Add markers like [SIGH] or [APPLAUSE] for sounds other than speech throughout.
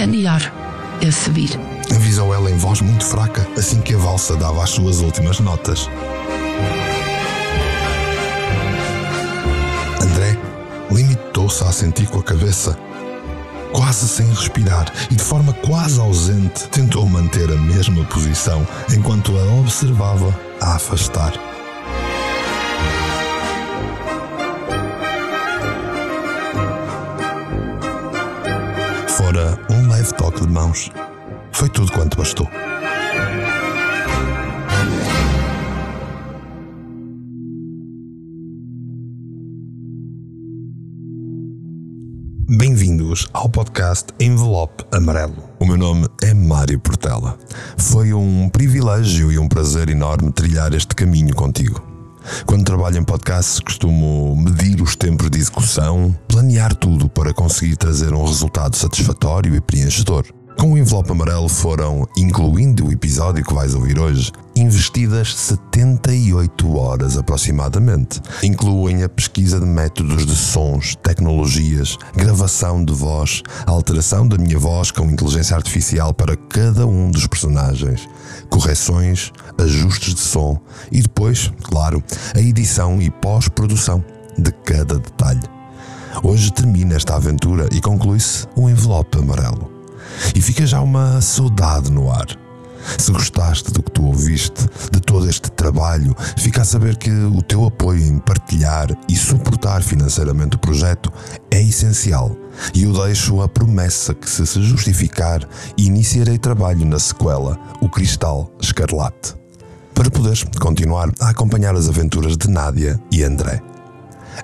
É melhor eu subir. Avisou ela em voz muito fraca, assim que a valsa dava as suas últimas notas. André limitou-se a sentir com a cabeça, quase sem respirar e de forma quase ausente, tentou manter a mesma posição enquanto a observava a afastar. De mãos. Foi tudo quanto bastou. Bem-vindos ao podcast Envelope Amarelo. O meu nome é Mário Portela. Foi um privilégio e um prazer enorme trilhar este caminho contigo. Quando trabalho em podcasts, costumo medir os tempos de execução, planear tudo para conseguir trazer um resultado satisfatório e preenchedor. Com o envelope amarelo foram, incluindo o episódio que vais ouvir hoje, investidas 78 horas aproximadamente. Incluem a pesquisa de métodos de sons, tecnologias, gravação de voz, alteração da minha voz com inteligência artificial para cada um dos personagens, correções, ajustes de som e depois, claro, a edição e pós-produção de cada detalhe. Hoje termina esta aventura e conclui-se o envelope amarelo. E fica já uma saudade no ar. Se gostaste do que tu ouviste, de todo este trabalho, fica a saber que o teu apoio em partilhar e suportar financeiramente o projeto é essencial. E eu deixo a promessa que, se se justificar, iniciarei trabalho na sequela O Cristal Escarlate. Para poderes continuar a acompanhar as aventuras de Nádia e André.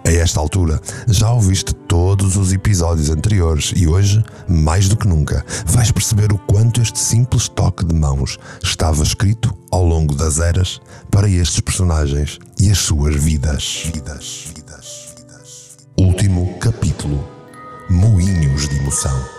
A esta altura, já ouviste todos os episódios anteriores e hoje, mais do que nunca, vais perceber o quanto este simples toque de mãos estava escrito ao longo das eras para estes personagens e as suas vidas. vidas, vidas, vidas. Último capítulo: Moinhos de Emoção.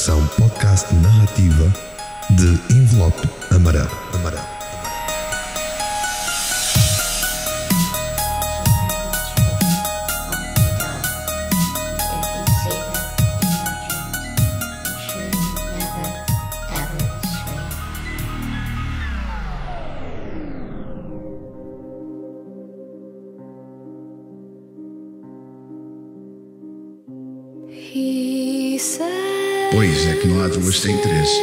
Versão podcast narrativa de Envelope Amarelo. Pois é que não há duas sem três. [LAUGHS]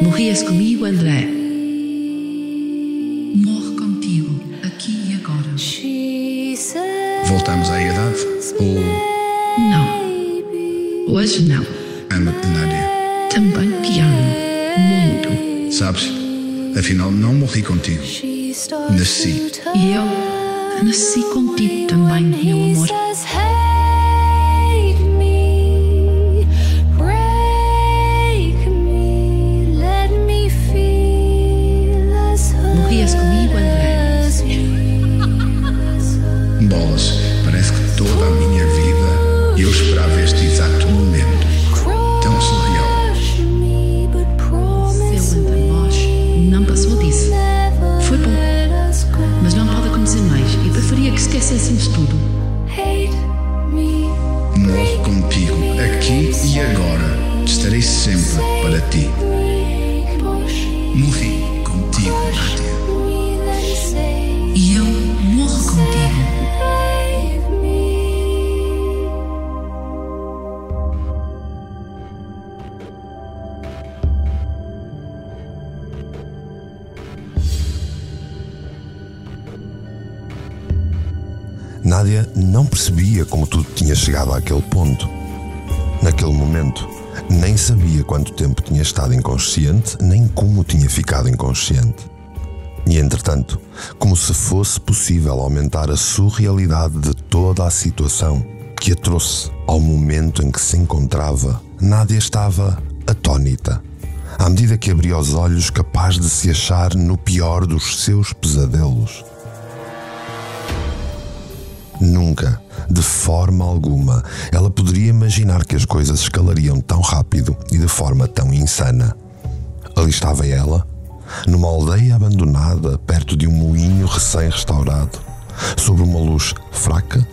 Morrias comigo, André. Morro contigo, aqui e agora. Voltamos à idade? Ou Não. Hoje não. ama-te, Nádia? Também te amo. Muito. Sabes? Afinal, não morri contigo. Nasci. E eu nasci contigo também, meu amor. Percebia como tudo tinha chegado àquele ponto. Naquele momento, nem sabia quanto tempo tinha estado inconsciente, nem como tinha ficado inconsciente. E entretanto, como se fosse possível aumentar a surrealidade de toda a situação que a trouxe ao momento em que se encontrava, Nádia estava atônita. À medida que abria os olhos, capaz de se achar no pior dos seus pesadelos. Nunca, de forma alguma, ela poderia imaginar que as coisas escalariam tão rápido e de forma tão insana. Ali estava ela, numa aldeia abandonada, perto de um moinho recém-restaurado, sob uma luz fraca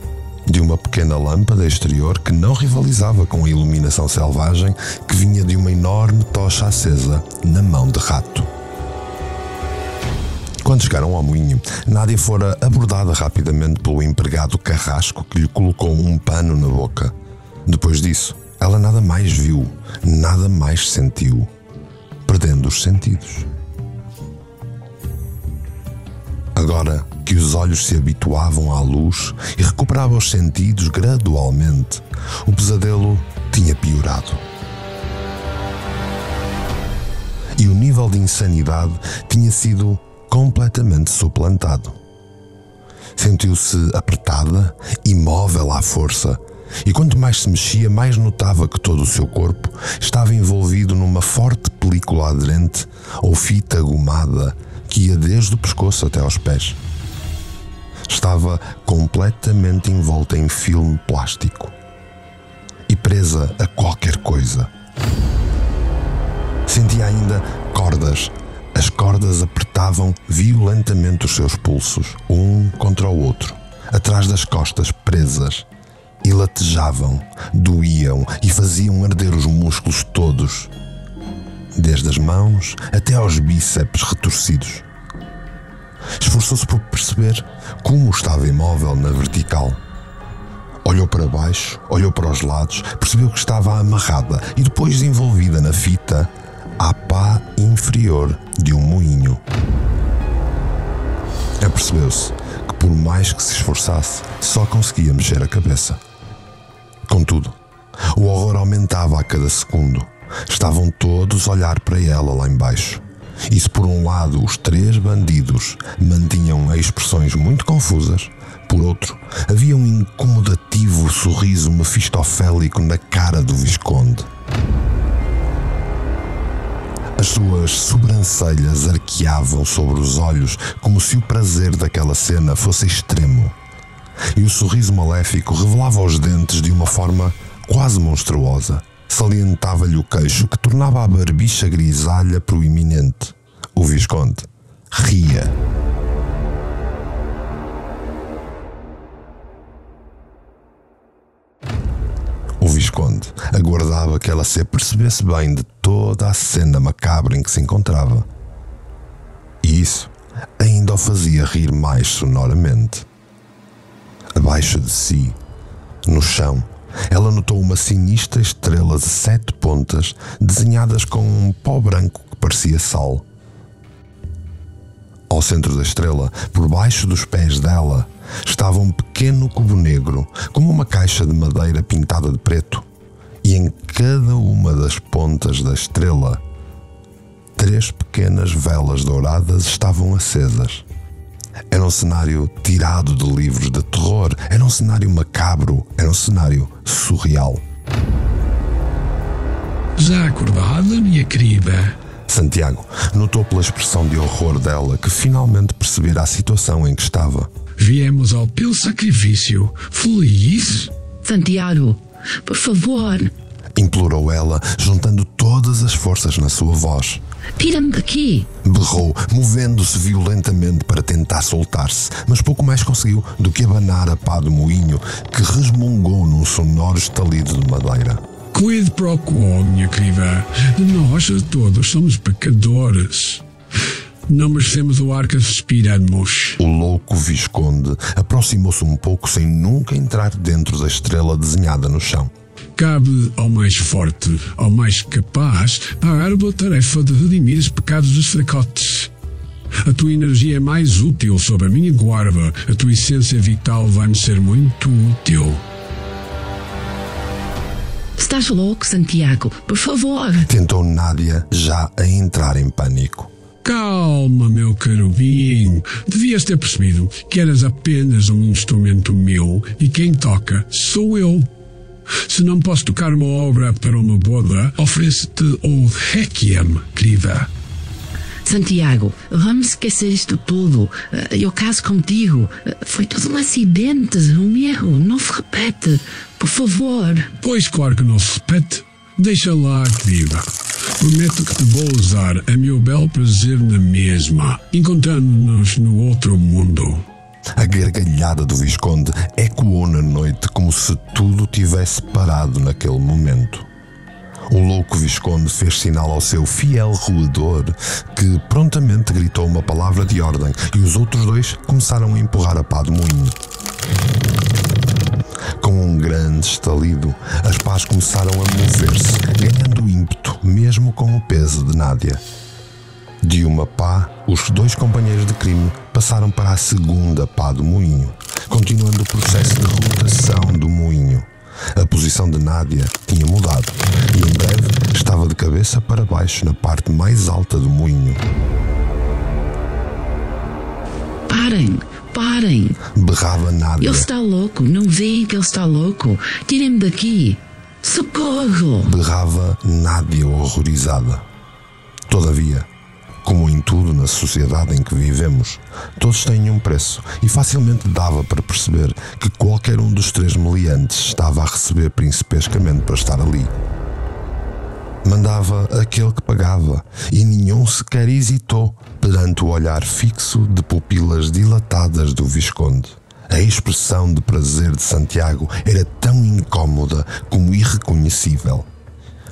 de uma pequena lâmpada exterior que não rivalizava com a iluminação selvagem que vinha de uma enorme tocha acesa na mão de rato. Quando chegaram ao moinho, Nádia fora abordada rapidamente pelo empregado carrasco que lhe colocou um pano na boca. Depois disso, ela nada mais viu, nada mais sentiu, perdendo os sentidos. Agora que os olhos se habituavam à luz e recuperava os sentidos gradualmente, o pesadelo tinha piorado. E o nível de insanidade tinha sido completamente suplantado. Sentiu-se apertada, imóvel à força, e quanto mais se mexia, mais notava que todo o seu corpo estava envolvido numa forte película aderente ou fita gomada que ia desde o pescoço até aos pés. Estava completamente envolta em filme plástico e presa a qualquer coisa. Sentia ainda cordas as cordas apertavam violentamente os seus pulsos, um contra o outro, atrás das costas presas, e latejavam, doíam e faziam arder os músculos todos, desde as mãos até aos bíceps retorcidos. Esforçou-se por perceber como estava imóvel na vertical. Olhou para baixo, olhou para os lados, percebeu que estava amarrada e depois envolvida na fita à pá inferior de um moinho. Apercebeu-se que, por mais que se esforçasse, só conseguia mexer a cabeça. Contudo, o horror aumentava a cada segundo. Estavam todos a olhar para ela lá embaixo. E se por um lado os três bandidos mantinham expressões muito confusas, por outro, havia um incomodativo sorriso mefistofélico na cara do Visconde. As suas sobrancelhas arqueavam sobre os olhos como se o prazer daquela cena fosse extremo. E o sorriso maléfico revelava os dentes de uma forma quase monstruosa. Salientava-lhe o queixo que tornava a barbicha grisalha proeminente. O Visconde ria. O Visconde aguardava que ela se apercebesse bem de toda a cena macabra em que se encontrava. E isso ainda o fazia rir mais sonoramente. Abaixo de si, no chão, ela notou uma sinistra estrela de sete pontas desenhadas com um pó branco que parecia sal. Ao centro da estrela, por baixo dos pés dela, estava um pequeno cubo negro, como uma caixa de madeira pintada de preto, e em cada uma das pontas da estrela, três pequenas velas douradas estavam acesas. Era um cenário tirado de livros de terror, era um cenário macabro, era um cenário surreal. Já acordada, minha querida? Santiago notou pela expressão de horror dela que finalmente percebera a situação em que estava. Viemos ao teu sacrifício. Feliz? Santiago, por favor. Implorou ela, juntando todas as forças na sua voz. Tira-me daqui. Berrou, movendo-se violentamente para tentar soltar-se, mas pouco mais conseguiu do que abanar a pá do moinho que resmungou num sonoro estalido de madeira. Quid pro quo, minha querida. Nós todos somos pecadores. Não merecemos o ar que respiramos. O louco Visconde aproximou-se um pouco sem nunca entrar dentro da estrela desenhada no chão. Cabe ao mais forte, ao mais capaz, a árdua tarefa de redimir os pecados dos fracotes. A tua energia é mais útil sob a minha guarda. A tua essência vital vai-me ser muito útil. Estás louco, Santiago? Por favor. Tentou Nádia já a entrar em pânico. Calma, meu carubinho. Devias ter percebido que eras apenas um instrumento meu e quem toca sou eu. Se não posso tocar uma obra para uma boda, ofereço-te o Requiem, querida. Santiago, vamos esquecer isto tudo. Eh, eu caso contigo. Eh, foi tudo um acidente, um erro. Não se repete. Por favor. Pois, claro que não se repete. Deixa lá, querida. Prometo que te vou usar a meu belo prazer na mesma, encontrando-nos no outro mundo. A gargalhada do Visconde ecoou na noite como se tudo tivesse parado naquele momento. O louco Visconde fez sinal ao seu fiel roedor, que prontamente gritou uma palavra de ordem e os outros dois começaram a empurrar a pá do moinho. Grande estalido, as pás começaram a mover-se, ganhando ímpeto, mesmo com o peso de Nádia. De uma pá, os dois companheiros de crime passaram para a segunda pá do moinho, continuando o processo de rotação do moinho. A posição de Nádia tinha mudado e em breve estava de cabeça para baixo na parte mais alta do moinho. Parem, parem. Berrava Nádia. Ele está louco. Não veem que ele está louco. Tirem-me daqui. Socorro! Berrava Nádia horrorizada. Todavia, como em tudo na sociedade em que vivemos, todos têm um preço e facilmente dava para perceber que qualquer um dos três meliantes estava a receber principescamente para estar ali. Mandava aquele que pagava e nenhum sequer hesitou perante o olhar fixo de pupilas dilatadas do Visconde. A expressão de prazer de Santiago era tão incômoda como irreconhecível.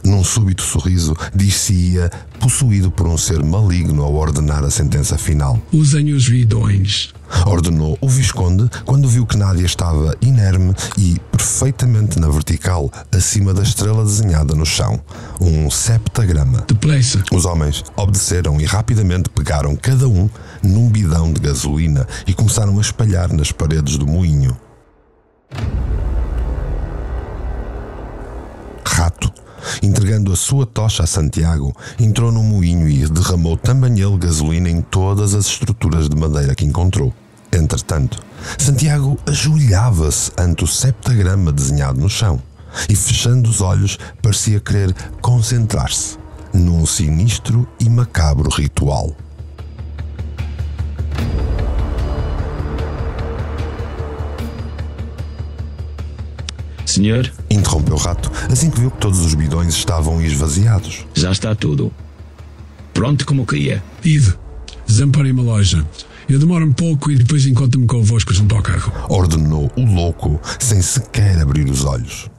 Num súbito sorriso, disse-ia possuído por um ser maligno ao ordenar a sentença final. Usem os vidões. Ordenou o Visconde quando viu que Nádia estava inerme e perfeitamente na vertical, acima da estrela desenhada no chão. Um septagrama. Depressa. Os homens obedeceram e rapidamente pegaram cada um num bidão de gasolina e começaram a espalhar nas paredes do moinho. Rato, entregando a sua tocha a Santiago, entrou no moinho e derramou também ele gasolina em todas as estruturas de madeira que encontrou. Entretanto, Santiago ajoelhava-se ante o septagrama desenhado no chão e, fechando os olhos, parecia querer concentrar-se num sinistro e macabro ritual. Senhor, Interrompeu o rato assim que viu que todos os bidões estavam esvaziados. já está tudo. Pronto como queria. Ide. Desamparem-me a loja. Eu demoro um pouco e depois encontro-me convosco junto ao carro. Ordenou o louco sem sequer abrir os olhos.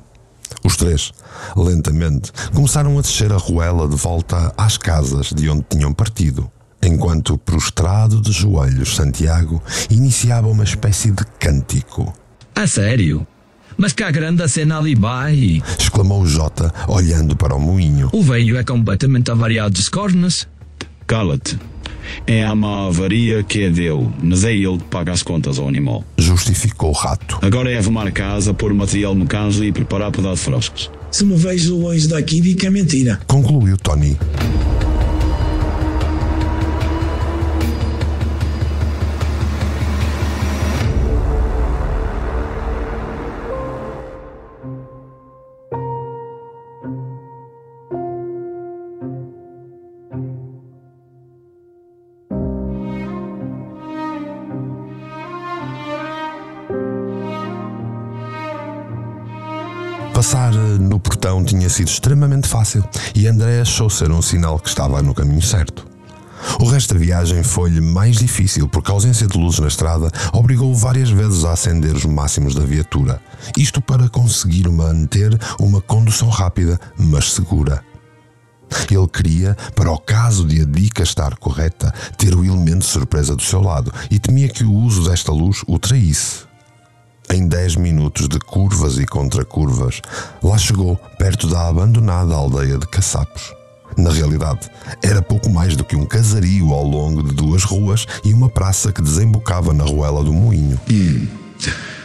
Os três, lentamente, começaram a descer a ruela de volta às casas de onde tinham partido, enquanto, prostrado de joelhos, Santiago iniciava uma espécie de cântico. A sério? Mas cá grande a cena ali vai. Exclamou o Jota, olhando para o moinho. O velho é completamente avariado de cornas. Cala-te. É a má avaria que é dele, mas é ele que paga as contas ao animal. Justificou o rato. Agora é arrumar a casa, pôr material no canjo e preparar para dar froscos. Se me vejo longe daqui, digo que é mentira. Concluiu Tony. Tinha sido extremamente fácil e André achou ser um sinal que estava no caminho certo. O resto da viagem foi-lhe mais difícil porque a ausência de luzes na estrada obrigou-o várias vezes a acender os máximos da viatura. Isto para conseguir manter uma condução rápida, mas segura. Ele queria, para o caso de a dica estar correta, ter o elemento de surpresa do seu lado e temia que o uso desta luz o traísse. Em 10 minutos de curvas e contracurvas, lá chegou perto da abandonada aldeia de Caçapos. Na realidade, era pouco mais do que um casario ao longo de duas ruas e uma praça que desembocava na ruela do moinho.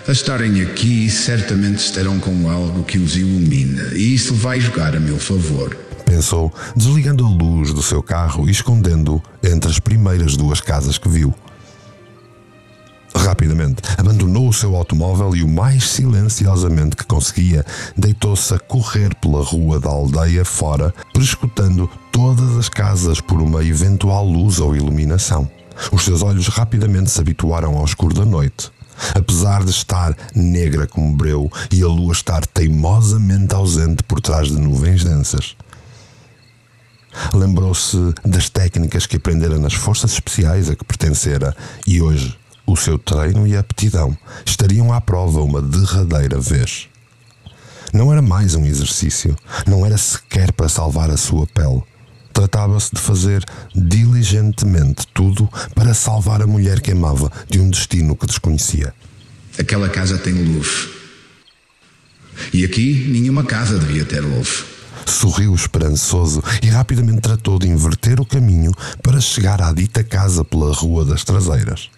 A estarem aqui, certamente estarão com algo que os ilumina, e isso vai jogar a meu favor. Pensou, desligando a luz do seu carro e escondendo-o entre as primeiras duas casas que viu. Rapidamente, abandonou o seu automóvel e, o mais silenciosamente que conseguia, deitou-se a correr pela rua da aldeia fora, prescutando todas as casas por uma eventual luz ou iluminação. Os seus olhos rapidamente se habituaram ao escuro da noite. Apesar de estar negra como breu e a lua estar teimosamente ausente por trás de nuvens densas. Lembrou-se das técnicas que aprendera nas forças especiais a que pertencera e hoje o seu treino e aptidão estariam à prova uma derradeira vez. Não era mais um exercício, não era sequer para salvar a sua pele. Tratava-se de fazer diligentemente tudo para salvar a mulher que amava de um destino que desconhecia. Aquela casa tem luz. E aqui nenhuma casa devia ter luz. Sorriu esperançoso e rapidamente tratou de inverter o caminho para chegar à dita casa pela Rua das Traseiras.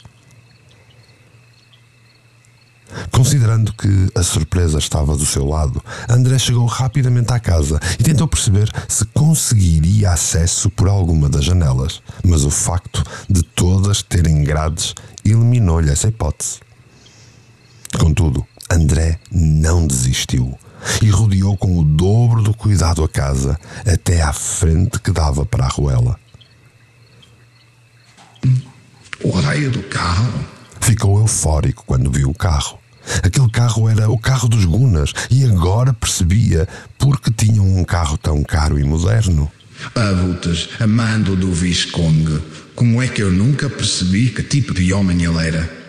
Considerando que a surpresa estava do seu lado, André chegou rapidamente à casa e tentou perceber se conseguiria acesso por alguma das janelas, mas o facto de todas terem grades eliminou-lhe essa hipótese. Contudo, André não desistiu e rodeou com o dobro do cuidado a casa até à frente que dava para a ruela. O raio do carro. Ficou eufórico quando viu o carro. Aquele carro era o carro dos Gunas e agora percebia por que tinham um carro tão caro e moderno. Abutas, amando do Visconde. Como é que eu nunca percebi que tipo de homem ele era?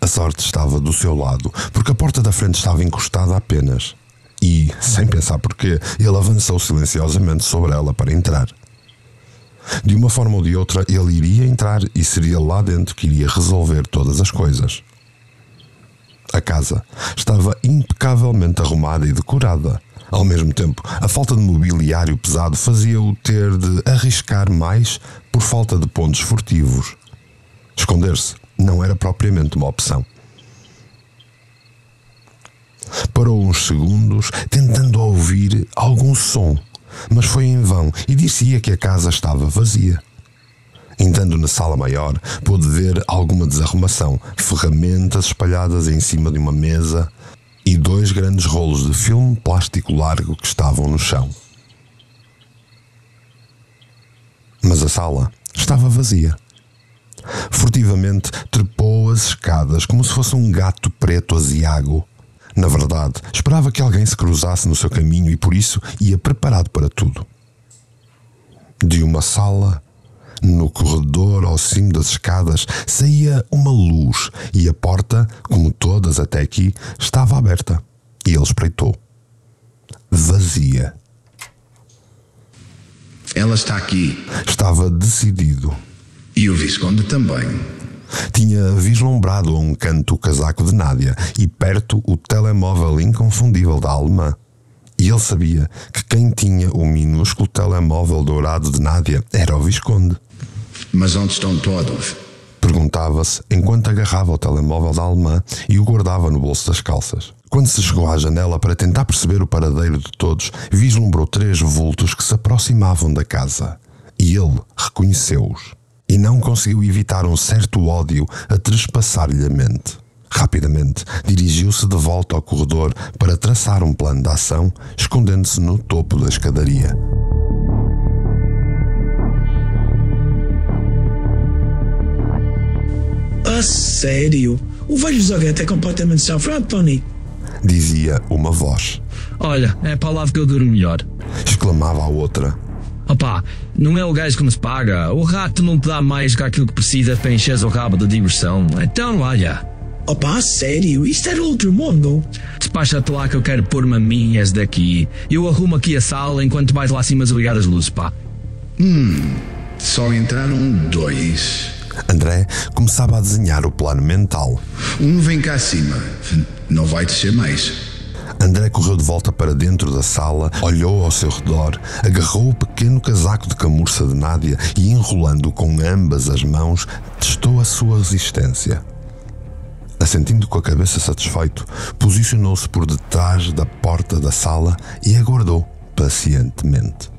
A sorte estava do seu lado, porque a porta da frente estava encostada apenas. E, sem pensar porquê, ele avançou silenciosamente sobre ela para entrar. De uma forma ou de outra, ele iria entrar e seria lá dentro que iria resolver todas as coisas. A casa estava impecavelmente arrumada e decorada. Ao mesmo tempo, a falta de mobiliário pesado fazia-o ter de arriscar mais por falta de pontos furtivos. Esconder-se não era propriamente uma opção. Parou uns segundos, tentando ouvir algum som mas foi em vão e dizia que a casa estava vazia. Entrando na sala maior, pôde ver alguma desarrumação, ferramentas espalhadas em cima de uma mesa e dois grandes rolos de filme plástico largo que estavam no chão. Mas a sala estava vazia. Furtivamente trepou as escadas como se fosse um gato preto aziago na verdade, esperava que alguém se cruzasse no seu caminho e por isso ia preparado para tudo. De uma sala, no corredor ao cimo das escadas, saía uma luz e a porta, como todas até aqui, estava aberta. E ele espreitou. Vazia. Ela está aqui. Estava decidido. E o Visconde também. Tinha vislumbrado a um canto o casaco de Nádia e perto o telemóvel inconfundível da alemã. E ele sabia que quem tinha o minúsculo telemóvel dourado de Nádia era o Visconde. Mas onde estão todos? Perguntava-se enquanto agarrava o telemóvel da alemã e o guardava no bolso das calças. Quando se chegou à janela para tentar perceber o paradeiro de todos, vislumbrou três vultos que se aproximavam da casa. E ele reconheceu-os e não conseguiu evitar um certo ódio a trespassar-lhe a mente. Rapidamente, dirigiu-se de volta ao corredor para traçar um plano de ação, escondendo-se no topo da escadaria. A sério? O velho Zaguete é completamente safrado, Tony. Dizia uma voz. Olha, é a palavra que eu duro melhor. Exclamava a outra. Opá, não é o gajo que nos paga. O rato não te dá mais que aquilo que precisa para encher o rabo de diversão. Então, olha. Opa, sério? Isto era outro mundo? Despacha-te lá que eu quero pôr-me a minhas daqui. Eu arrumo aqui a sala enquanto vais lá cima desligar as luzes, pá. Hum, só entraram dois. André começava a desenhar o plano mental. Um vem cá acima. Não vai descer mais. André correu de volta para dentro da sala, olhou ao seu redor, agarrou o pequeno casaco de camurça de Nádia e, enrolando-o com ambas as mãos, testou a sua resistência. Assentindo com a cabeça satisfeito, posicionou-se por detrás da porta da sala e aguardou pacientemente.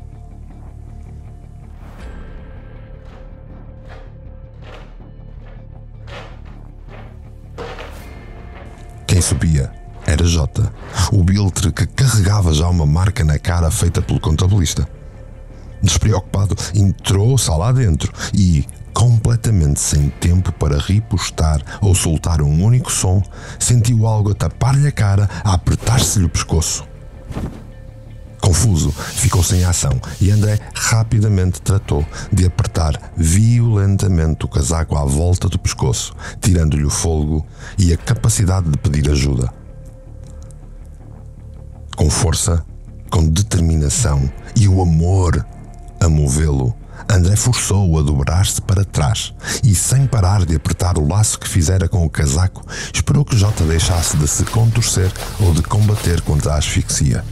Quem subia era J, o biltre que carregava já uma marca na cara feita pelo contabilista. Despreocupado, entrou-se lá dentro e, completamente sem tempo para ripostar ou soltar um único som, sentiu algo a tapar-lhe a cara, a apertar-se-lhe o pescoço. Confuso, ficou sem ação e André rapidamente tratou de apertar violentamente o casaco à volta do pescoço, tirando-lhe o fôlego e a capacidade de pedir ajuda. Com força, com determinação e o amor a movê-lo, André forçou-o a dobrar-se para trás e, sem parar de apertar o laço que fizera com o casaco, esperou que Jota deixasse de se contorcer ou de combater contra a asfixia.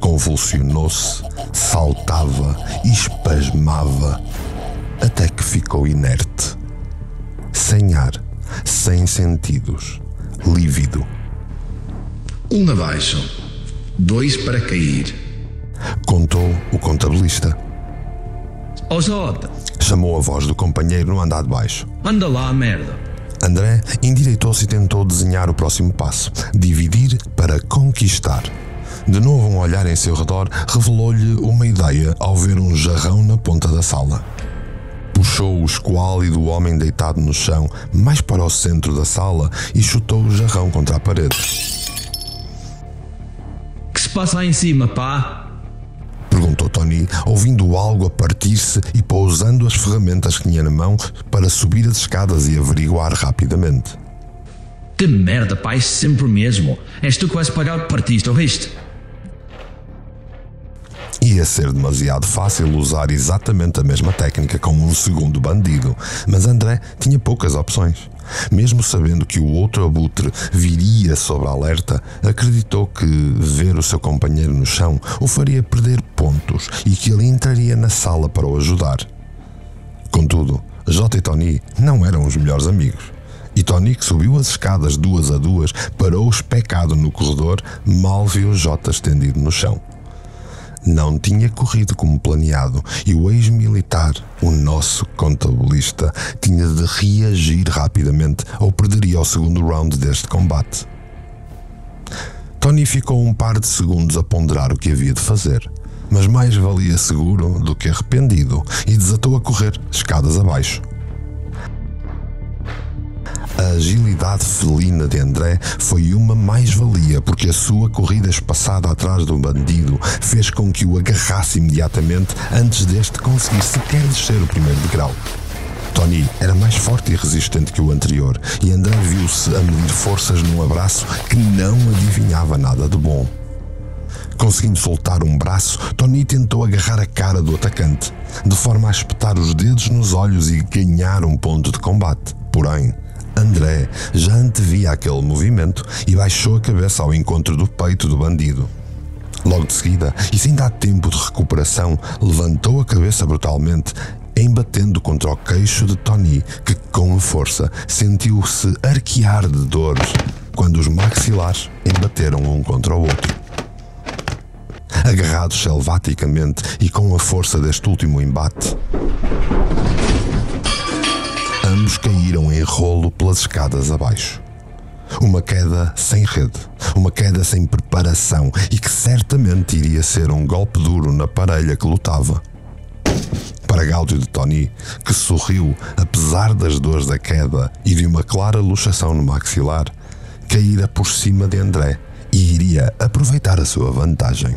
Convulsionou-se, saltava, espasmava, até que ficou inerte. Sem ar, sem sentidos, lívido. Um abaixo, dois para cair. Contou o contabilista. Ó oh, Jota, Chamou a voz do companheiro no andar de baixo. anda lá, merda. André endireitou-se e tentou desenhar o próximo passo: dividir para conquistar. De novo, um olhar em seu redor revelou-lhe uma ideia ao ver um jarrão na ponta da sala. Puxou o esquálido homem deitado no chão mais para o centro da sala e chutou o jarrão contra a parede. Passa aí em cima, pá? Perguntou Tony, ouvindo algo a partir-se e pousando as ferramentas que tinha na mão para subir as escadas e averiguar rapidamente. Que merda, pá, é sempre o mesmo. És tu que vais pagar o que partiste, ouviste? Ia ser demasiado fácil usar exatamente a mesma técnica como um segundo bandido, mas André tinha poucas opções. Mesmo sabendo que o outro abutre viria sobre alerta, acreditou que ver o seu companheiro no chão o faria perder pontos e que ele entraria na sala para o ajudar. Contudo, J e Tony não eram os melhores amigos. E Tony, que subiu as escadas duas a duas, parou especado no corredor, mal viu J estendido no chão não tinha corrido como planeado e o ex-militar, o nosso contabilista, tinha de reagir rapidamente ou perderia o segundo round deste combate. Tony ficou um par de segundos a ponderar o que havia de fazer, mas mais valia seguro do que arrependido e desatou a correr, escadas abaixo. A agilidade felina de André foi uma mais-valia porque a sua corrida espaçada atrás do bandido fez com que o agarrasse imediatamente antes deste conseguir sequer descer o primeiro degrau. Tony era mais forte e resistente que o anterior e André viu-se a medir forças num abraço que não adivinhava nada de bom. Conseguindo soltar um braço, Tony tentou agarrar a cara do atacante, de forma a espetar os dedos nos olhos e ganhar um ponto de combate. Porém, André já antevia aquele movimento e baixou a cabeça ao encontro do peito do bandido. Logo de seguida, e sem dar tempo de recuperação, levantou a cabeça brutalmente, embatendo contra o queixo de Tony, que, com força, sentiu-se arquear de dores quando os maxilares embateram um contra o outro. Agarrados selvaticamente e com a força deste último embate, ambos caíram em rolo pelas escadas abaixo. Uma queda sem rede, uma queda sem preparação e que certamente iria ser um golpe duro na parelha que lutava. Para Gáudio de Tony, que sorriu apesar das dores da queda e de uma clara luxação no maxilar, caíra por cima de André e iria aproveitar a sua vantagem.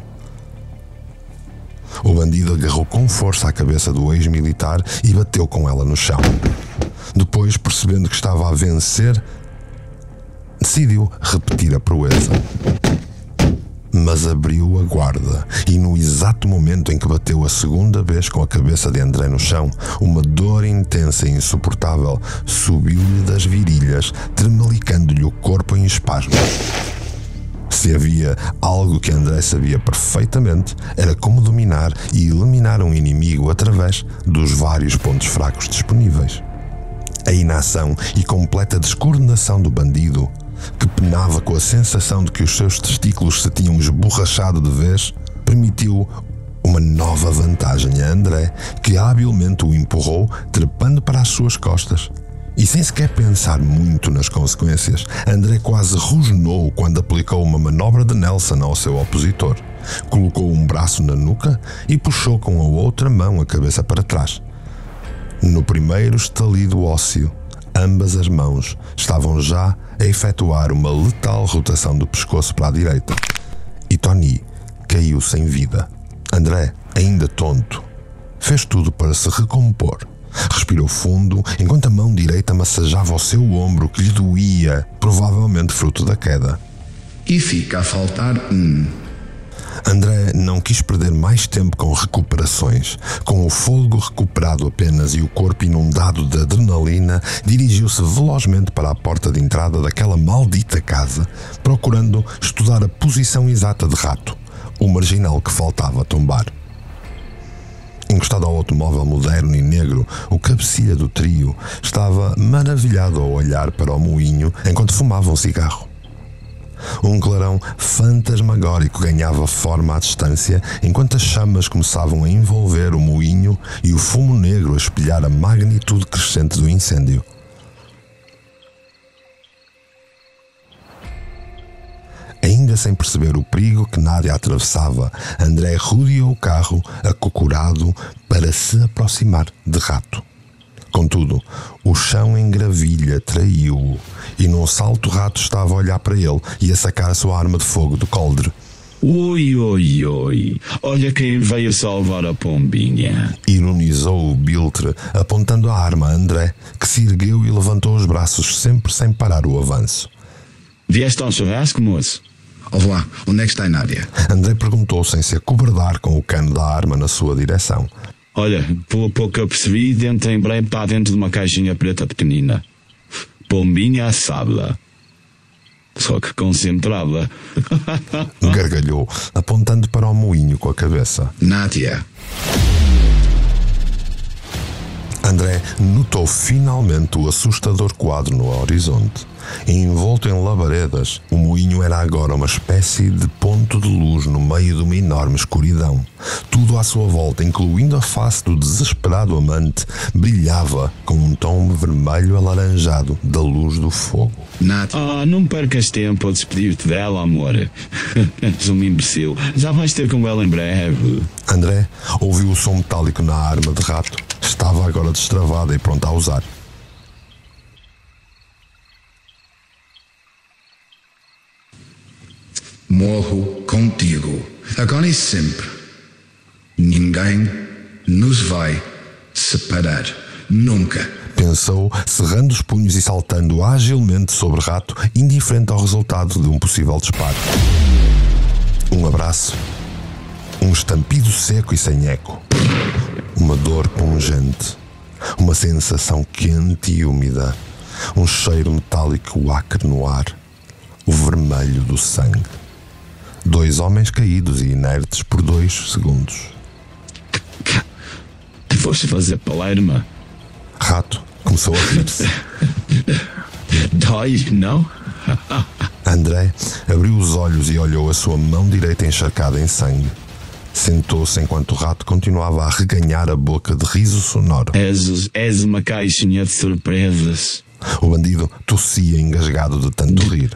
O bandido agarrou com força a cabeça do ex-militar e bateu com ela no chão. Depois, percebendo que estava a vencer, decidiu repetir a proeza. Mas abriu a guarda e, no exato momento em que bateu a segunda vez com a cabeça de André no chão, uma dor intensa e insuportável subiu-lhe das virilhas, tremelicando-lhe o corpo em espasmos. Se havia algo que André sabia perfeitamente, era como dominar e eliminar um inimigo através dos vários pontos fracos disponíveis. A inação e completa descoordenação do bandido, que penava com a sensação de que os seus testículos se tinham esborrachado de vez, permitiu uma nova vantagem a André, que habilmente o empurrou, trepando para as suas costas E sem sequer pensar muito nas consequências, André quase rosnou quando aplicou uma manobra de Nelson ao seu opositor. Colocou um braço na nuca e puxou com a outra mão a cabeça para trás. No primeiro estalido ósseo, ambas as mãos estavam já a efetuar uma letal rotação do pescoço para a direita. E Tony caiu sem vida. André, ainda tonto, fez tudo para se recompor. Respirou fundo enquanto a mão direita massajava o seu ombro que lhe doía, provavelmente fruto da queda. E fica a faltar um. André não quis perder mais tempo com recuperações. Com o fôlego recuperado apenas e o corpo inundado de adrenalina, dirigiu-se velozmente para a porta de entrada daquela maldita casa, procurando estudar a posição exata de rato, o marginal que faltava tombar. Encostado ao automóvel moderno e negro, o cabecilha do trio estava maravilhado a olhar para o moinho enquanto fumava um cigarro. Um clarão fantasmagórico ganhava forma à distância enquanto as chamas começavam a envolver o moinho e o fumo negro a espelhar a magnitude crescente do incêndio. Ainda sem perceber o perigo que Nádia atravessava, André rodeou o carro acocorado para se aproximar de rato. Contudo, o chão em gravilha traiu-o e num salto o rato estava a olhar para ele e a sacar a sua arma de fogo do coldre. Oi, oi, oi. Olha quem veio salvar a pombinha. Ironizou o Biltre, apontando a arma a André, que se ergueu e levantou os braços sempre sem parar o avanço. Vieste ao churrasco, moço? Ouve lá, onde é que está a Nádia? [LAUGHS] André perguntou sem se acobardar com o cano da arma na sua direção. Olha, pelo pouco que eu percebi, dentro em breve está dentro de uma caixinha preta pequenina. Pombinha assada. Só que concentrada. [LAUGHS] Gargalhou, apontando para o moinho com a cabeça. Nádia. André notou finalmente o assustador quadro no horizonte. Envolto em labaredas, o moinho era agora uma espécie de ponto de luz no meio de uma enorme escuridão. Tudo à sua volta, incluindo a face do desesperado amante, brilhava com um tom vermelho alaranjado da luz do fogo. Nádia. Ah, não percas tempo a despedir-te dela, amor. [LAUGHS] És um imbecil. Já vais ter com ela em breve. André ouviu o som metálico na arma de rato. Estava agora destravada e pronta a usar. Morro contigo, agora e sempre. Ninguém nos vai separar. Nunca. Pensou, cerrando os punhos e saltando agilmente sobre rato, indiferente ao resultado de um possível disparo. Um abraço. Um estampido seco e sem eco. Uma dor pungente. Uma sensação quente e úmida. Um cheiro metálico acre no ar. O vermelho do sangue. Dois homens caídos e inertes por dois segundos. [LAUGHS] Foste fazer palerma. Rato começou a rir-se. [LAUGHS] Dói, não? [LAUGHS] André abriu os olhos e olhou a sua mão direita encharcada em sangue. Sentou-se enquanto o rato continuava a reganhar a boca de riso sonoro. És, és uma caixinha de surpresas. O bandido tossia engasgado de tanto rir.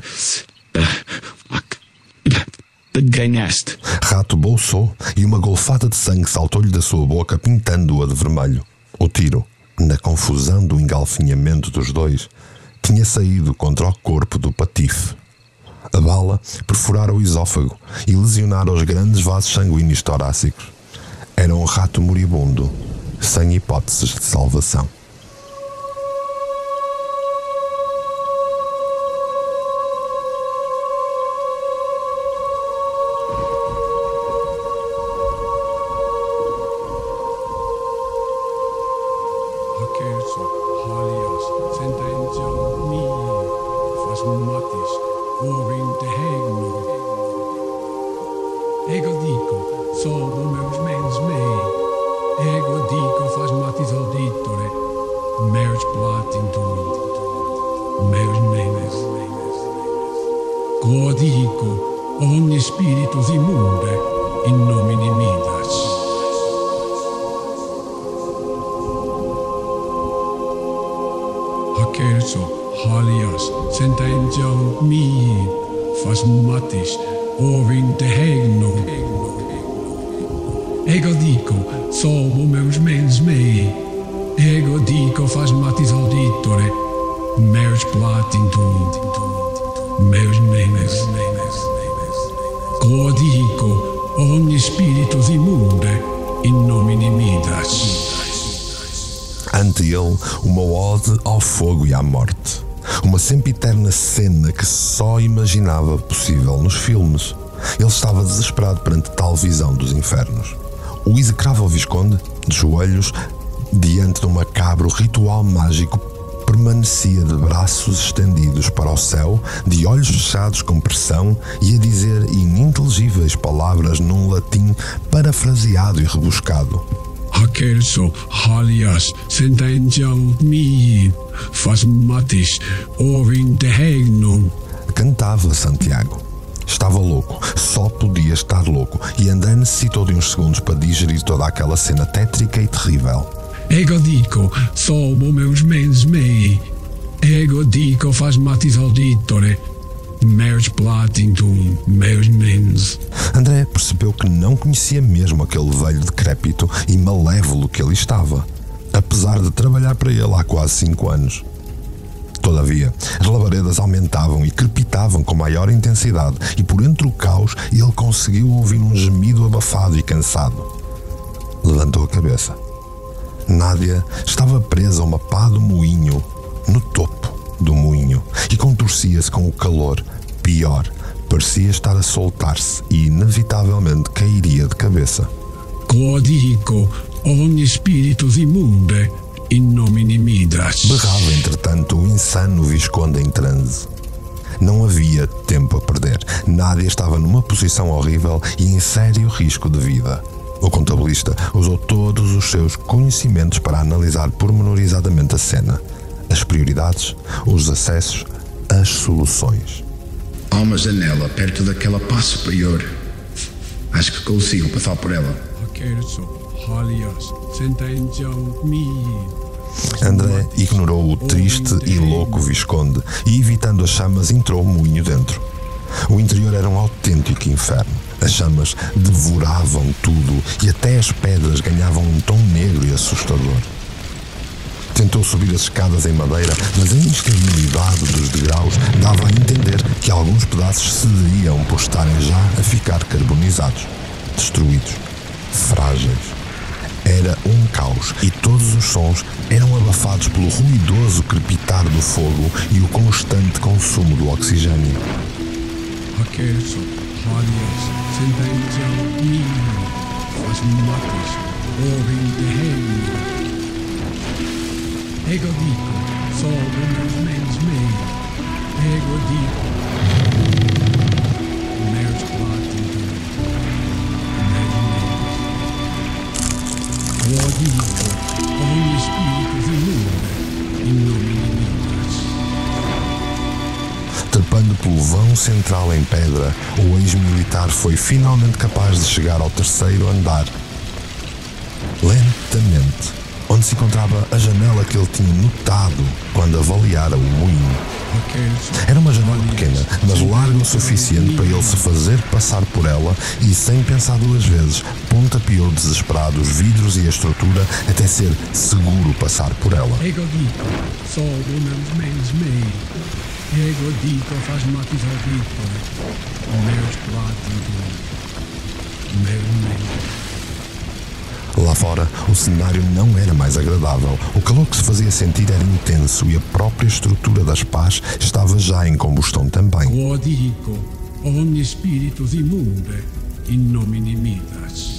Ganhaste. Rato bolsou e uma golfada de sangue saltou-lhe da sua boca, pintando-a de vermelho. O tiro, na confusão do engalfinhamento dos dois, tinha saído contra o corpo do patife. A bala perfurara o esófago e lesionara os grandes vasos sanguíneos torácicos. Era um rato moribundo, sem hipóteses de salvação. Meus memes. Quo dico, omni spiritus immunde, in nomine Midas. Ante ele, uma ode ao fogo e à morte. Uma sempiterna cena que só imaginava possível nos filmes. Ele estava desesperado perante tal visão dos infernos. O execrável Visconde, de joelhos, diante de um macabro ritual mágico, permanecia de braços estendidos para o céu, de olhos fechados com pressão e a dizer ininteligíveis palavras num latim parafraseado e rebuscado. Halias, Sentenjal Mi, Fas Matis, Ovin de Hegno. Cantava Santiago. Estava louco, só podia estar louco, e André necessitou de uns segundos para digerir toda aquela cena tétrica e terrível. Ego dico, sobo meus mens mei. Ego dico, fas matis auditore. Meus platintum, meus mens. André percebeu que não conhecia mesmo aquele velho decrépito e malévolo que ele estava, apesar de trabalhar para ele há quase cinco anos. Todavia, as labaredas aumentavam e crepitavam com maior intensidade, e por entre o caos ele conseguiu ouvir um gemido abafado e cansado. Levantou a cabeça. Nádia estava presa a uma pá do moinho, no topo do moinho, e contorcia-se com o calor. Pior, parecia estar a soltar-se e, inevitavelmente, cairia de cabeça. Quo dico, omni spiritus immunde, in nomine Midas. Berrava, entretanto, o insano Visconde em transe. Não havia tempo a perder. Nádia estava numa posição horrível e em sério risco de vida. O contabilista usou todos os seus conhecimentos para analisar pormenorizadamente a cena, as prioridades, os acessos, as soluções. Há uma janela perto daquela pá superior. Acho que consigo passar por ela. André ignorou o triste e louco Visconde e, evitando as chamas, entrou o moinho dentro. O interior era um autêntico inferno. As chamas devoravam tudo e até as pedras ganhavam um tom negro e assustador. Tentou subir as escadas em madeira, mas a instabilidade dos degraus dava a entender que alguns pedaços cederiam por estarem já a ficar carbonizados, destruídos, frágeis. Era um caos e todos os sons eram abafados pelo ruidoso crepitar do fogo e o constante consumo do oxigênio. Akerso, Halias, Sentenjal Mi. Fas matis, Ovin de Hegno. Ego dico, sobo meus mens mei. Ego dico, meus platinum, meus mens. Quo dico, omni spiritus immunde, in Trepando pelo vão central em pedra, o ex-militar foi finalmente capaz de chegar ao terceiro andar. Lentamente, onde se encontrava a janela que ele tinha notado quando avaliara o moinho. Era uma janela pequena, mas larga o suficiente para ele se fazer passar por ela e, sem pensar duas vezes, pontapeou desesperado os vidros e a estrutura até ser seguro passar por ela. Ego dico, mens mei. Ego dico, matis. Meus platinum, meus mens. Lá fora, o cenário não era mais agradável. O calor que se fazia sentir era intenso e a própria estrutura das pás estava já em combustão também. Quo dico, omni spiritus immunde, in nomine Midas.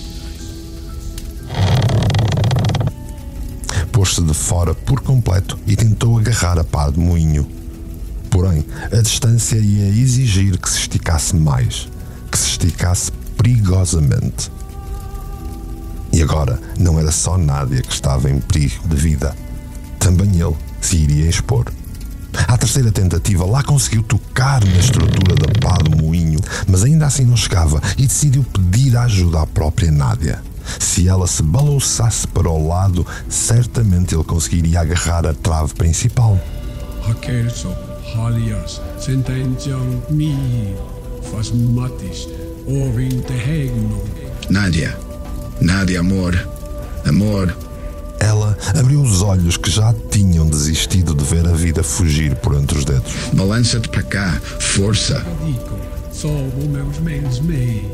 Pôs-se de fora por completo e tentou agarrar a pá de moinho. Porém, a distância ia exigir que se esticasse mais, que se esticasse perigosamente. E agora não era só Nádia que estava em perigo de vida. Também ele se iria expor. À terceira tentativa, lá conseguiu tocar na estrutura da pá do moinho, mas ainda assim não chegava e decidiu pedir ajuda à própria Nádia. Se ela se balançasse para o lado, certamente ele conseguiria agarrar a trave principal. Hakerso, Halias, Sentenzion mihi, faz matis, ovin te regno. Nádia. Nádia, amor. Amor. Ela abriu os olhos que já tinham desistido de ver a vida fugir por entre os dedos. Balança-te para cá. Força. Dico, solvo meus mens mei.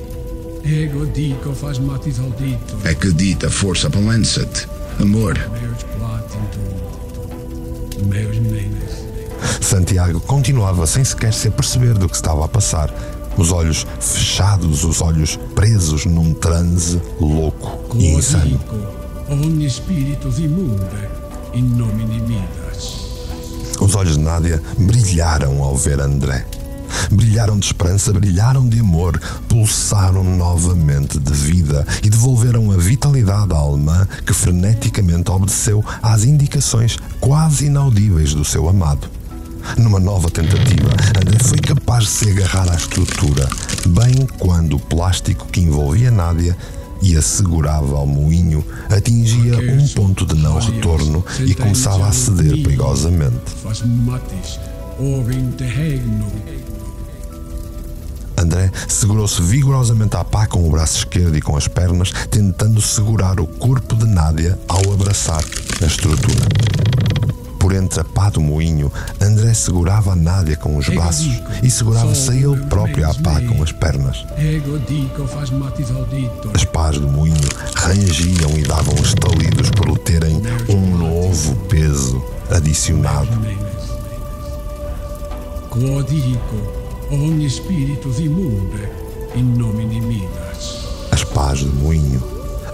Ego dico faz matis audito. Acredita, força. Balança-te. Amor. Meus platinum. Meus mens. Santiago continuava sem sequer se aperceber do que estava a passar. Os olhos fechados, os olhos presos num transe louco e insano. Codico, ogni spiritus immunde, in nomine Midas. Os olhos de Nádia brilharam ao ver André. Brilharam de esperança, brilharam de amor, pulsaram novamente de vida e devolveram a vitalidade à alemã que freneticamente obedeceu às indicações quase inaudíveis do seu amado. Numa nova tentativa, André foi capaz de se agarrar à estrutura, bem quando o plástico que envolvia Nádia e a segurava ao moinho atingia um ponto de não retorno e começava a ceder perigosamente. André segurou-se vigorosamente à pá com o braço esquerdo e com as pernas, tentando segurar o corpo de Nádia ao abraçar a estrutura. Por entre a pá do moinho, André segurava a Nádia com os braços e segurava-se a ele próprio à pá com as pernas. As pás do moinho rangiam e davam estalidos por terem um novo peso adicionado. As pás do moinho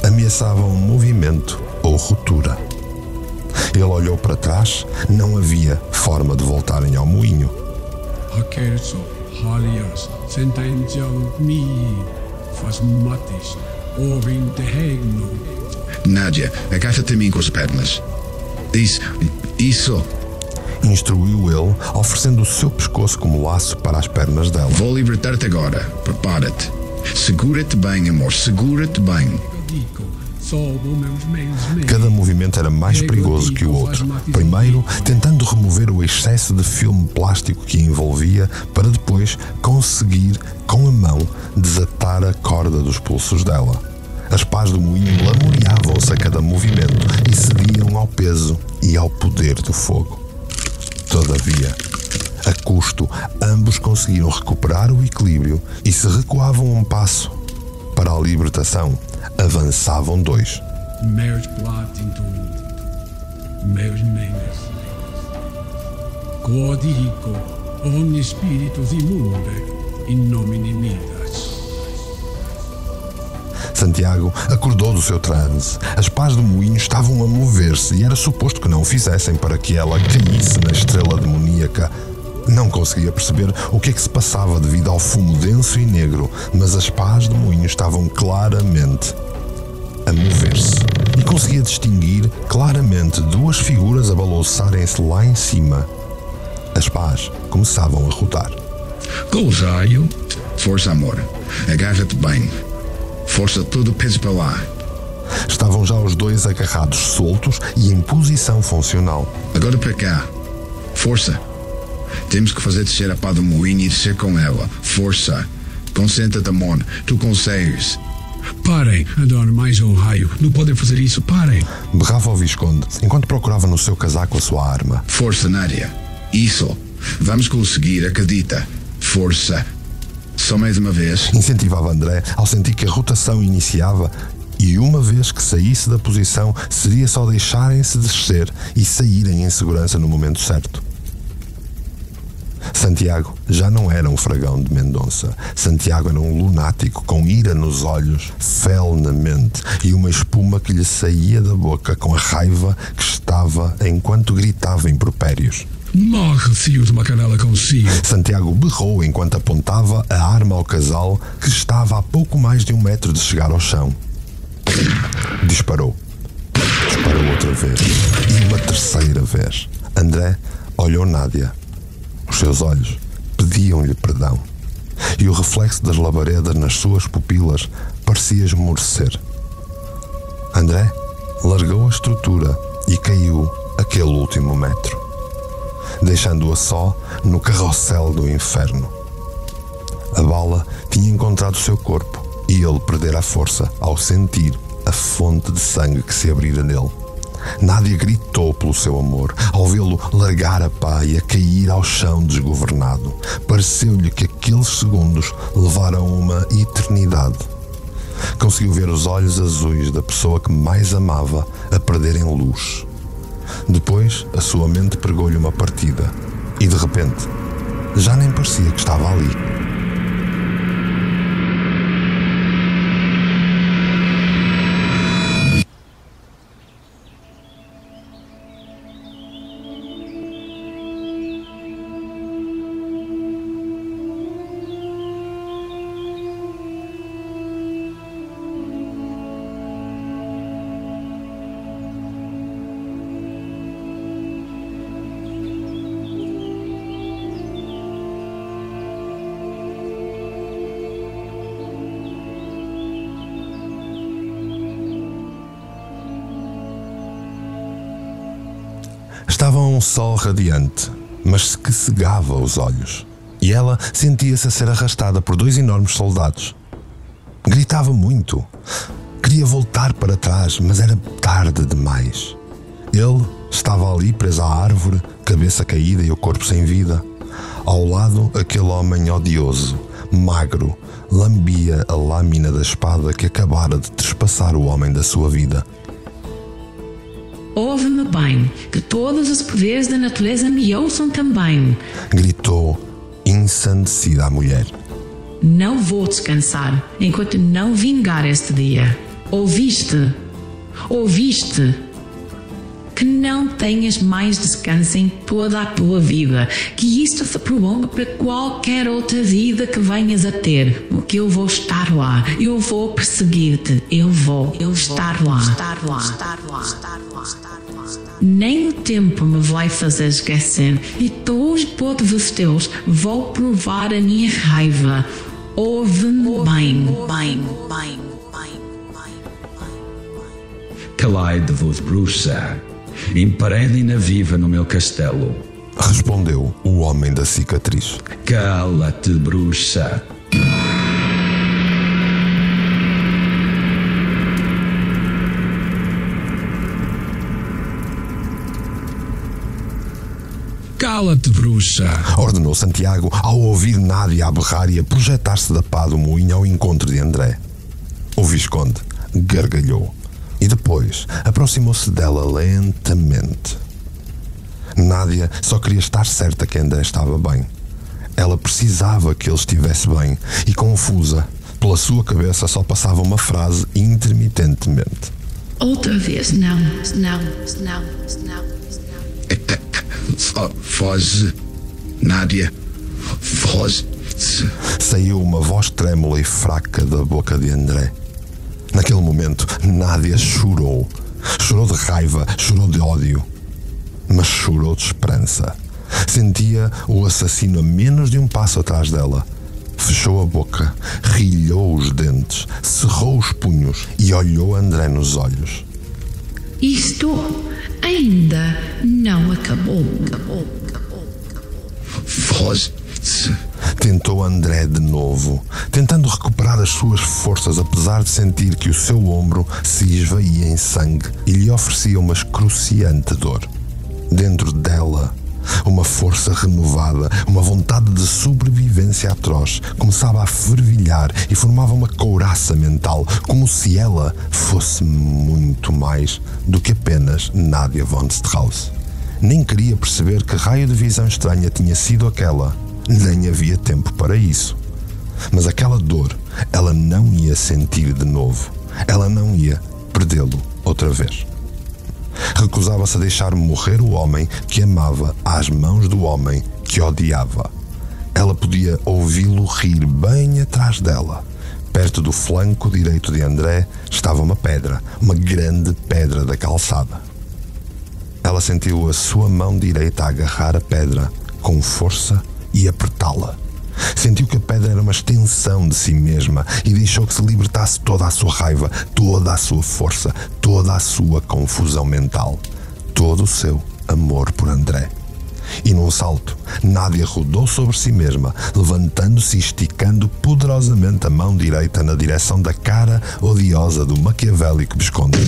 ameaçavam movimento ou ruptura. Ele olhou para trás, não havia forma de voltarem ao moinho. Nádia, agarra-te a mim com as pernas. Isso. Isso. Instruiu ele, oferecendo o seu pescoço como laço para as pernas dela. Vou libertar-te agora. Prepara-te. Segura-te bem, amor. Segura-te bem. Cada movimento era mais perigoso que o outro. Primeiro, tentando remover o excesso de filme plástico que envolvia, para depois conseguir, com a mão, desatar a corda dos pulsos dela. As pás do moinho lamoreavam-se a cada movimento e cediam ao peso e ao poder do fogo. Todavia, a custo, ambos conseguiram recuperar o equilíbrio e se recuavam um passo para a libertação, avançavam dois. Meus platinum. Meus mens. Codico, ogni spiritus immunde, in nomine Midas. Santiago acordou do seu transe. As pás do moinho estavam a mover-se e era suposto que não o fizessem para que ela caísse na estrela demoníaca. Não conseguia perceber o que é que se passava devido ao fumo denso e negro, mas as pás do moinho estavam claramente a mover-se. E conseguia distinguir claramente duas figuras a balouçarem-se lá em cima. As pás começavam a rodar. Gousaio. Força, amor. Agarra-te bem. Força todo o peso para lá. Estavam já os dois agarrados soltos e em posição funcional. Agora para cá. Força. Temos que fazer descer a pá do moinho e descer com ela. Força. Concentra-te, amor. Tu consegues. Parem, adoro mais um raio. Não podem fazer isso, parem. Berrava o Visconde enquanto procurava no seu casaco a sua arma. Força, Nádia. Isso. Vamos conseguir, acredita. Força. Só mais uma vez. Incentivava André ao sentir que a rotação iniciava e uma vez que saísse da posição seria só deixarem-se descer e saírem em segurança no momento certo. Santiago já não era um fragão de Mendonça. Santiago era um lunático com ira nos olhos, fel na mente e uma espuma que lhe saía da boca com a raiva que estava enquanto gritava impropérios. Morre, fio de uma canela consigo. Santiago berrou enquanto apontava a arma ao casal que estava a pouco mais de um metro de chegar ao chão. Disparou. Disparou outra vez. E uma terceira vez. André olhou Nádia. Os seus olhos pediam-lhe perdão. E o reflexo das labaredas nas suas pupilas parecia esmorecer. André largou a estrutura e caiu aquele último metro. deixando-a só no carrossel do inferno. A bala tinha encontrado seu corpo e ele perdera a força ao sentir a fonte de sangue que se abrira nele. Nádia gritou pelo seu amor ao vê-lo largar a pá e a cair ao chão desgovernado. Pareceu-lhe que aqueles segundos levaram uma eternidade. Conseguiu ver os olhos azuis da pessoa que mais amava a perderem luz. Depois, a sua mente pregou-lhe uma partida e, de repente, já nem parecia que estava ali. Estava um sol radiante, mas que cegava os olhos. E ela sentia-se a ser arrastada por dois enormes soldados. Gritava muito. Queria voltar para trás, mas era tarde demais. Ele estava ali preso à árvore, cabeça caída e o corpo sem vida. Ao lado, aquele homem odioso, magro, lambia a lâmina da espada que acabara de trespassar o homem da sua vida. Ouve-me bem, que todos os poderes da natureza me ouçam também. Gritou, ensandecida a mulher. Não vou descansar enquanto não vingar este dia. Ouviste? Ouviste? Que não tenhas mais descanso em toda a tua vida. Que isto se prolongue para qualquer outra vida que venhas a ter. Porque eu vou estar lá. Eu vou perseguir-te. Eu vou. Eu estar lá. Estar lá. Estar lá. Estar lá. Estar lá. Nem o tempo me vai fazer esquecer. E todos os teus vou provar a minha raiva. Ouve-me bem, bem, bem, bem, Calai-de-vos, bruxa. Imparem-na viva no meu castelo. Respondeu o homem da cicatriz. Cala-te, bruxa. Cala-te, bruxa! Ordenou Santiago ao ouvir Nádia a berrar e a projetar-se da pá do moinho ao encontro de André. O Visconde gargalhou e depois aproximou-se dela lentamente. Nádia só queria estar certa que André estava bem. Ela precisava que ele estivesse bem e, confusa, pela sua cabeça só passava uma frase intermitentemente. Outra vez, não, não, não, não. Foz. Nádia. Foz. Saiu uma voz trêmula e fraca da boca de André. Naquele momento, Nádia chorou. Chorou de raiva, chorou de ódio. Mas chorou de esperança. Sentia o assassino a menos de um passo atrás dela. Fechou a boca, rilhou os dentes, cerrou os punhos e olhou André nos olhos. Isto ainda não acabou. Acabou, acabou, acabou. Tentou André de novo, tentando recuperar as suas forças, apesar de sentir que o seu ombro se esvaía em sangue e lhe oferecia uma excruciante dor. Dentro dela, uma força renovada, uma vontade de sobrevivência atroz começava a fervilhar e formava uma couraça mental, como se ela fosse muito mais do que apenas Nadia von Strauss. Nem queria perceber que raio de visão estranha tinha sido aquela, nem havia tempo para isso. Mas aquela dor, ela não ia sentir de novo. Ela não ia perdê-lo outra vez. Recusava-se a deixar morrer o homem que amava às mãos do homem que odiava. Ela podia ouvi-lo rir bem atrás dela. Perto do flanco direito de André estava uma pedra, uma grande pedra da calçada. Ela sentiu a sua mão direita agarrar a pedra com força e apertá-la. Sentiu que a pedra era uma extensão de si mesma e deixou que se libertasse toda a sua raiva, toda a sua força, toda a sua confusão mental, todo o seu amor por André. E num salto, Nádia rodou sobre si mesma, levantando-se e esticando poderosamente a mão direita na direção da cara odiosa do maquiavélico Visconde.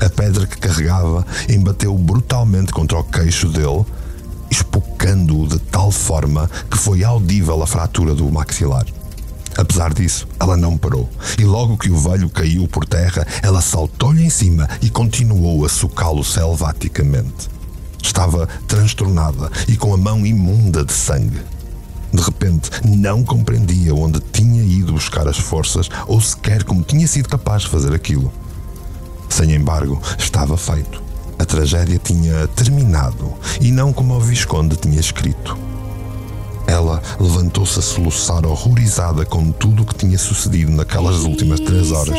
A pedra que carregava embateu brutalmente contra o queixo dele, espocando-o de tal forma que foi audível a fratura do maxilar. Apesar disso, ela não parou, e logo que o velho caiu por terra, ela saltou-lhe em cima e continuou a socá-lo selvaticamente. Estava transtornada e com a mão imunda de sangue. De repente, não compreendia onde tinha ido buscar as forças ou sequer como tinha sido capaz de fazer aquilo. Sem embargo, estava feito. A tragédia tinha terminado e não como o Visconde tinha escrito. Ela levantou-se a soluçar horrorizada com tudo o que tinha sucedido naquelas últimas três horas.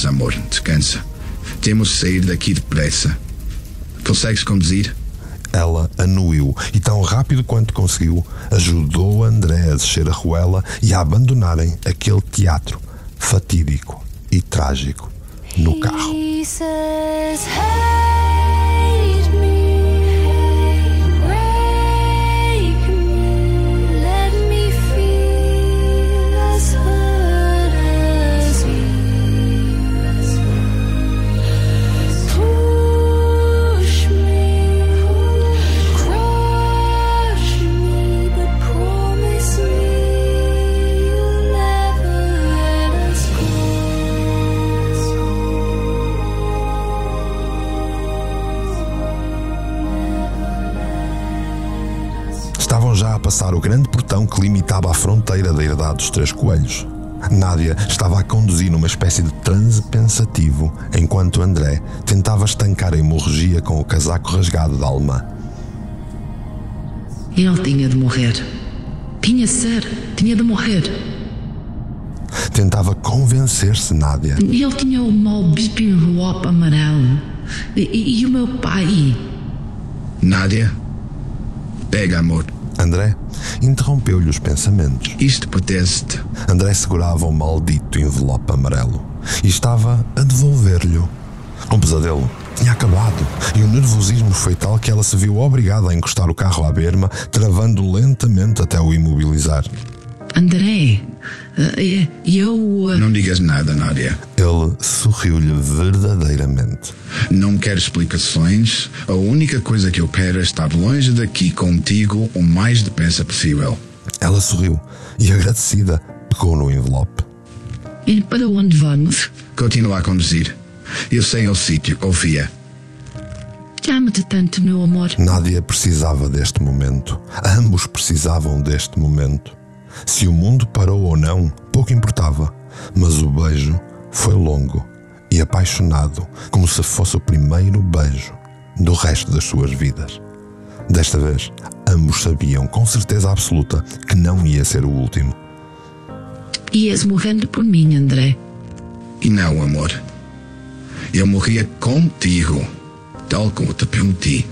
Descansa, amor. Descansa. Temos de sair daqui depressa. Consegues conduzir? Ela anuiu e, tão rápido quanto conseguiu, ajudou André a descer a ruela e a abandonarem aquele teatro fatídico e trágico no carro. Estavam já a passar o grande portão que limitava a fronteira da herdade dos Três Coelhos. Nádia estava a conduzir numa espécie de transe pensativo, enquanto André tentava estancar a hemorragia com o casaco rasgado da alemã. Ele tinha de morrer. Tinha de ser. Tinha de morrer. Tentava convencer-se Nádia. Ele tinha o mau espinrope amarelo. E, e- e o meu pai. Nádia? Pega, amor. André interrompeu-lhe os pensamentos. Isto pertence-te. André segurava o maldito envelope amarelo e estava a devolver-lhe. Um pesadelo tinha acabado e o nervosismo foi tal que ela se viu obrigada a encostar o carro à berma, travando lentamente até o imobilizar. André, eh, eu. eh, Não digas nada, Nádia. Ele sorriu-lhe verdadeiramente. Não quero explicações. A única coisa que eu quero é estar longe daqui contigo o mais depressa possível. Ela sorriu e, agradecida, pegou no envelope. E para onde vamos? Continua a conduzir. Eu sei o sítio, confia. Chama-te tanto, meu amor. Nádia precisava deste momento. Ambos precisavam deste momento. Se o mundo parou ou não, pouco importava. Mas o beijo foi longo e apaixonado, como se fosse o primeiro beijo do resto das suas vidas. Desta vez, ambos sabiam com certeza absoluta que não ia ser o último. Ias morrendo por mim, André. E não, amor. Eu morria contigo, tal como te prometi.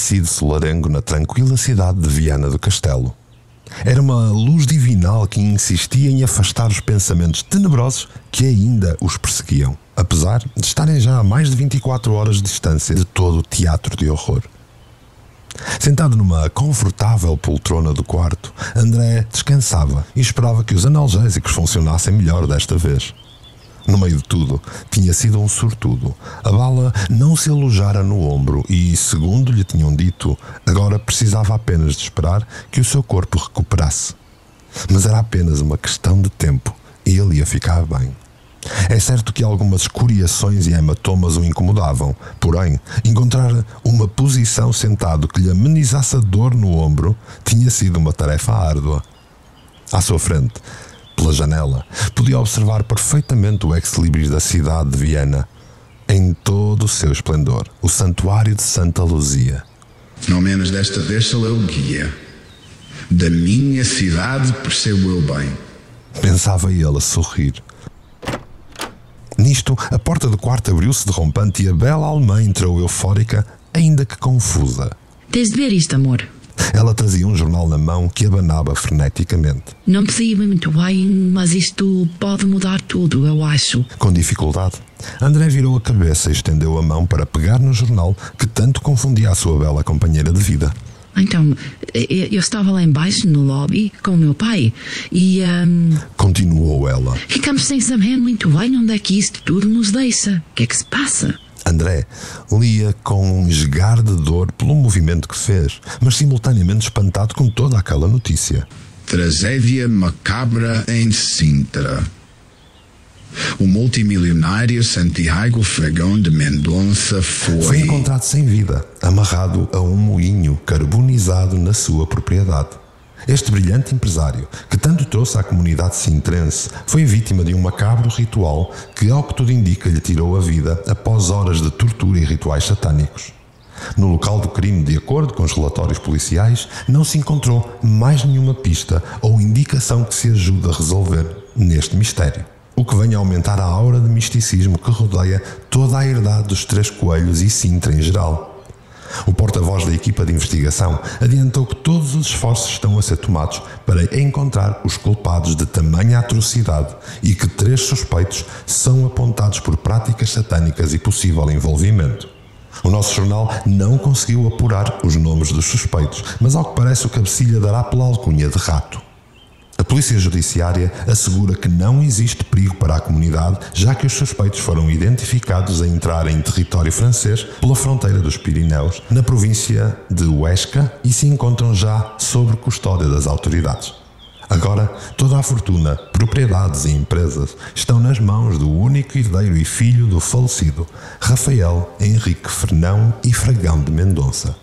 Amanhecido solarengo na tranquila cidade de Viana do Castelo. Era uma luz divinal que insistia em afastar os pensamentos tenebrosos que ainda os perseguiam, apesar de estarem já a mais de 24 horas de distância de todo o teatro de horror. Sentado numa confortável poltrona do quarto, André descansava e esperava que os analgésicos funcionassem melhor desta vez. No meio de tudo, tinha sido um sortudo. A bala não se alojara no ombro e, segundo lhe tinham dito, agora precisava apenas de esperar que o seu corpo recuperasse. Mas era apenas uma questão de tempo e ele ia ficar bem. É certo que algumas escoriações e hematomas o incomodavam, porém, encontrar uma posição sentado que lhe amenizasse a dor no ombro tinha sido uma tarefa árdua. À sua frente, pela janela, podia observar perfeitamente o ex-libris da cidade de Viena, em todo o seu esplendor, o santuário de Santa Luzia. Não menos desta vez sou eu guia. Da minha cidade percebo eu bem. Pensava ele a sorrir. Nisto, a porta do quarto abriu-se de rompante e a bela alemã entrou eufórica, ainda que confusa. Tens de ver isto, amor. Ela trazia um jornal na mão que abanava freneticamente. Não percebi muito bem, mas isto pode mudar tudo, eu acho. Com dificuldade, André virou a cabeça e estendeu a mão para pegar no jornal que tanto confundia a sua bela companheira de vida. Então, eu estava lá embaixo no lobby com o meu pai e ahm, Continuou ela. ficamos sem saber muito bem onde é que isto tudo nos deixa. O que é que se passa? André lia com um esgar de dor pelo movimento que fez, mas simultaneamente espantado com toda aquela notícia. Tragédia macabra em Sintra. O multimilionário Santiago Fregão de Mendonça Foi foi. encontrado sem vida, amarrado a um moinho carbonizado na sua propriedade. Este brilhante empresário, que tanto trouxe à comunidade sintrense, foi vítima de um macabro ritual que, ao que tudo indica, lhe tirou a vida após horas de tortura e rituais satânicos. No local do crime, de acordo com os relatórios policiais, não se encontrou mais nenhuma pista ou indicação que se ajude a resolver neste mistério. O que vem a aumentar a aura de misticismo que rodeia toda a herdade dos Três Coelhos e Sintra em geral. O porta-voz da equipa de investigação adiantou que todos os esforços estão a ser tomados para encontrar os culpados de tamanha atrocidade e que três suspeitos são apontados por práticas satânicas e possível envolvimento. O nosso jornal não conseguiu apurar os nomes dos suspeitos, mas ao que parece o cabecilha dará pela alcunha de rato. A Polícia Judiciária assegura que não existe perigo para a comunidade, já que os suspeitos foram identificados a entrar em território francês pela fronteira dos Pirineus, na província de Huesca, e se encontram já sob custódia das autoridades. Agora, toda a fortuna, propriedades e empresas estão nas mãos do único herdeiro e filho do falecido, Rafael Henrique Fernão e Fragão de Mendonça.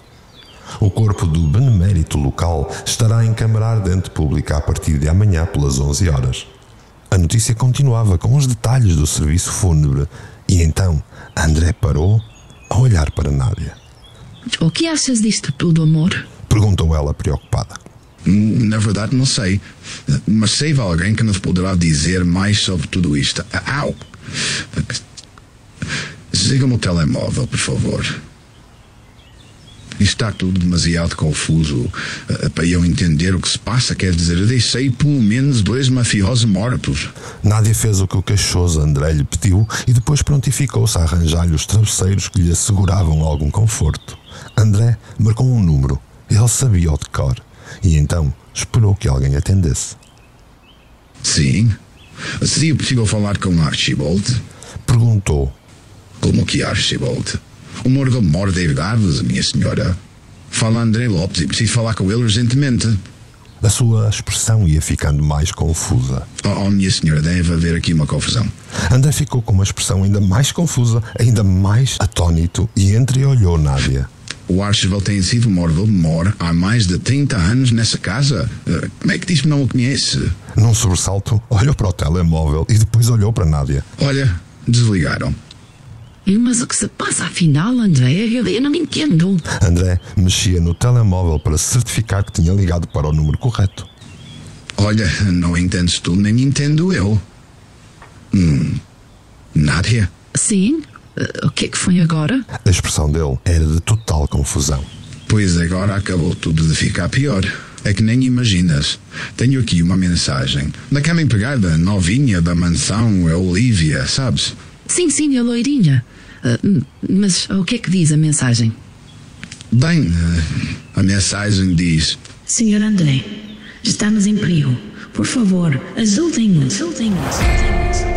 O corpo do benemérito local estará em câmara ardente pública a partir de amanhã pelas 11 horas. A notícia continuava com os detalhes do serviço fúnebre e então André parou a olhar para Nádia. O que achas disto tudo, amor? Perguntou ela preocupada. Na verdade, não sei. Mas sei de alguém que nos poderá dizer mais sobre tudo isto. Au! Siga-me o telemóvel, por favor. Está tudo demasiado confuso eh, para eu entender o que se passa. Quer dizer, eu deixei pelo menos dois mafiosos mortos. Nádia fez o que o queixoso André lhe pediu e depois prontificou-se a arranjar-lhe os travesseiros que lhe asseguravam algum conforto. André marcou um número. Ele sabia o de cor. E então esperou que alguém atendesse. Sim. Seria possível falar com Archibald? Perguntou. Como que Archibald? O morto mora David Davis, minha senhora. Fala André Lopes e preciso falar com ele urgentemente. A sua expressão ia ficando mais confusa. Oh, oh, minha senhora, deve haver aqui uma confusão. André ficou com uma expressão ainda mais confusa, ainda mais atônito e entreolhou Nádia. O Archibald tem sido morto, mora há mais de 30 anos nessa casa. Eh, Como é que diz que não o conhece? Num sobressalto, olhou para o telemóvel e depois olhou para Nádia. Olha, desligaram. Mas o que se passa afinal, André? Eu, eu não entendo. André mexia no telemóvel para certificar que tinha ligado para o número correto. Olha, não entendes tu, nem entendo eu. Hum. Nádia, Sim? Eh, o que é que foi agora? A expressão dele era de total confusão. Pois agora acabou tudo de ficar pior. É que nem imaginas. Tenho aqui uma mensagem. Daquela empregada novinha da mansão, a Olivia, sabes? Sim, sim, a loirinha. Hum, mas o que é que diz a mensagem? Bem, eh, a mensagem diz: Senhor André, estamos em perigo. Por favor, ajudem-nos. Ajudem-nos.